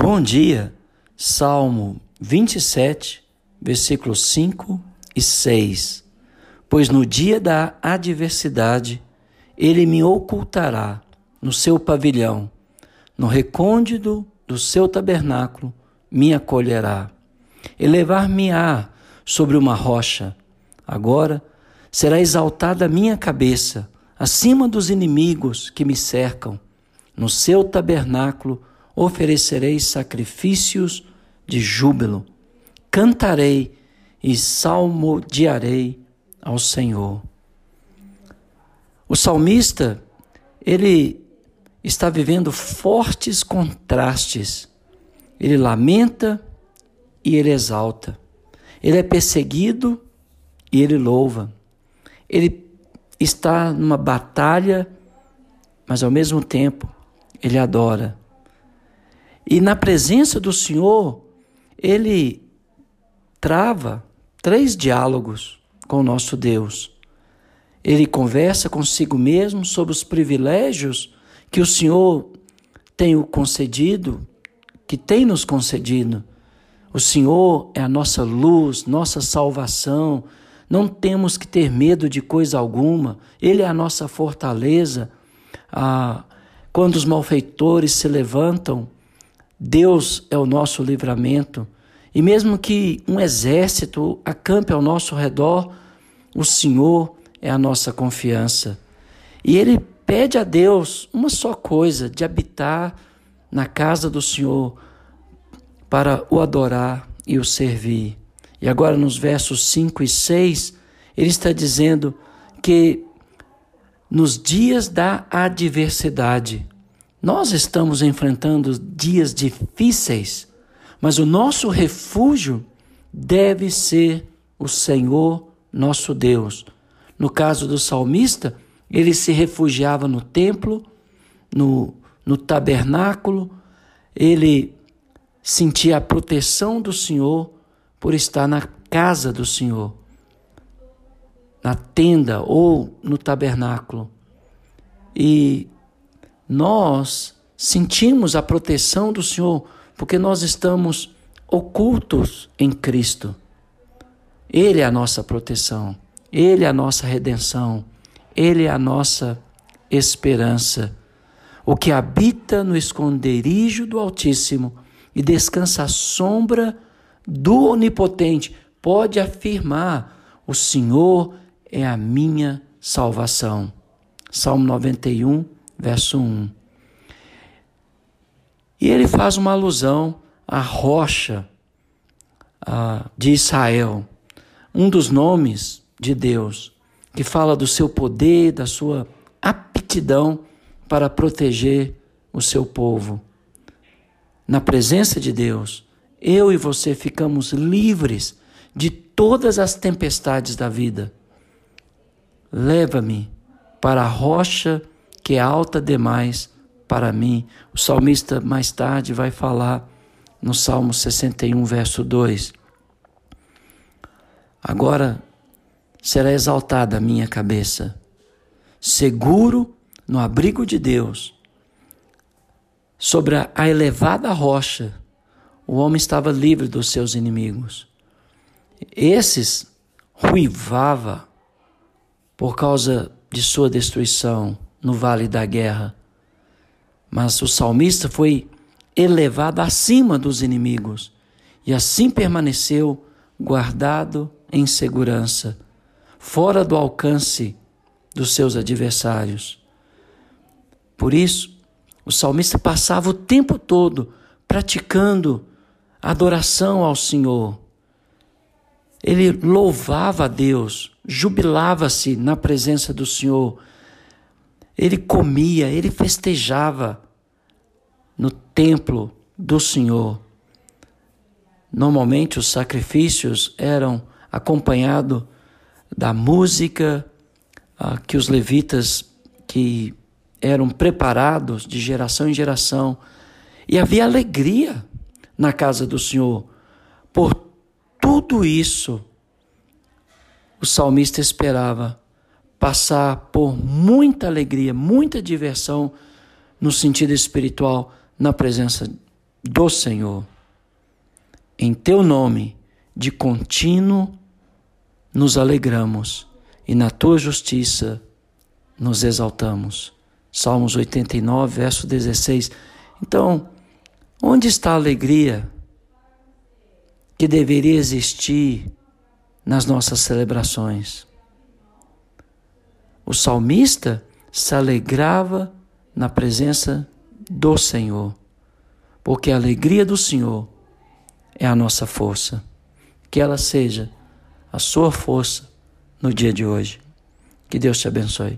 Bom dia, Salmo 27, versículos 5 e 6. Pois no dia da adversidade ele me ocultará no seu pavilhão, no recôndito do seu tabernáculo me acolherá. Elevar-me-á sobre uma rocha. Agora será exaltada a minha cabeça acima dos inimigos que me cercam. No seu tabernáculo oferecerei sacrifícios de júbilo. Cantarei e salmodiarei ao Senhor. O salmista, ele está vivendo fortes contrastes. Ele lamenta e ele exalta. Ele é perseguido e ele louva. Ele está numa batalha, mas ao mesmo tempo ele adora. E na presença do Senhor, ele trava três diálogos com o nosso Deus. Ele conversa consigo mesmo sobre os privilégios que o Senhor tem o concedido, que tem nos concedido. O Senhor é a nossa luz, nossa salvação. Não temos que ter medo de coisa alguma. Ele é a nossa fortaleza. Ah, quando os malfeitores se levantam, Deus é o nosso livramento. E mesmo que um exército acampe ao nosso redor, o Senhor é a nossa confiança. E ele pede a Deus uma só coisa: de habitar na casa do Senhor para o adorar e o servir. E agora, nos versos 5 e 6, ele está dizendo que nos dias da adversidade, nós estamos enfrentando dias difíceis, mas o nosso refúgio deve ser o Senhor nosso Deus. No caso do salmista, ele se refugiava no templo, no, no tabernáculo, ele sentia a proteção do Senhor por estar na casa do Senhor, na tenda ou no tabernáculo. E nós sentimos a proteção do Senhor porque nós estamos ocultos em Cristo. Ele é a nossa proteção, Ele é a nossa redenção, Ele é a nossa esperança. O que habita no esconderijo do Altíssimo e descansa à sombra do Onipotente pode afirmar: O Senhor é a minha salvação. Salmo 91, verso 1. E ele faz uma alusão à rocha de Israel, um dos nomes de Deus, que fala do seu poder, da sua aptidão para proteger o seu povo. Na presença de Deus, eu e você ficamos livres de todas as tempestades da vida. Leva-me para a rocha que é alta demais para mim. O salmista mais tarde vai falar no Salmo 61, verso 2. Agora será exaltada a minha cabeça, seguro no abrigo de Deus. Sobre a elevada rocha, o homem estava livre dos seus inimigos. Esses ruivava por causa de sua destruição no vale da guerra. Mas o salmista foi elevado acima dos inimigos e assim permaneceu guardado em segurança, fora do alcance dos seus adversários. Por isso, o salmista passava o tempo todo praticando adoração ao Senhor. Ele louvava a Deus, jubilava-se na presença do Senhor ele comia, ele festejava no templo do Senhor. Normalmente os sacrifícios eram acompanhados da música ah, que os levitas que eram preparados de geração em geração e havia alegria na casa do Senhor. Por tudo isso, o salmista esperava passar por muita alegria, muita diversão no sentido espiritual na presença do Senhor. Em teu nome, de contínuo, nos alegramos e na tua justiça nos exaltamos. Salmos 89, verso 16. Então, onde está a alegria que deveria existir nas nossas celebrações? O salmista se alegrava na presença do Senhor, porque a alegria do Senhor é a nossa força. Que ela seja a sua força no dia de hoje. Que Deus te abençoe.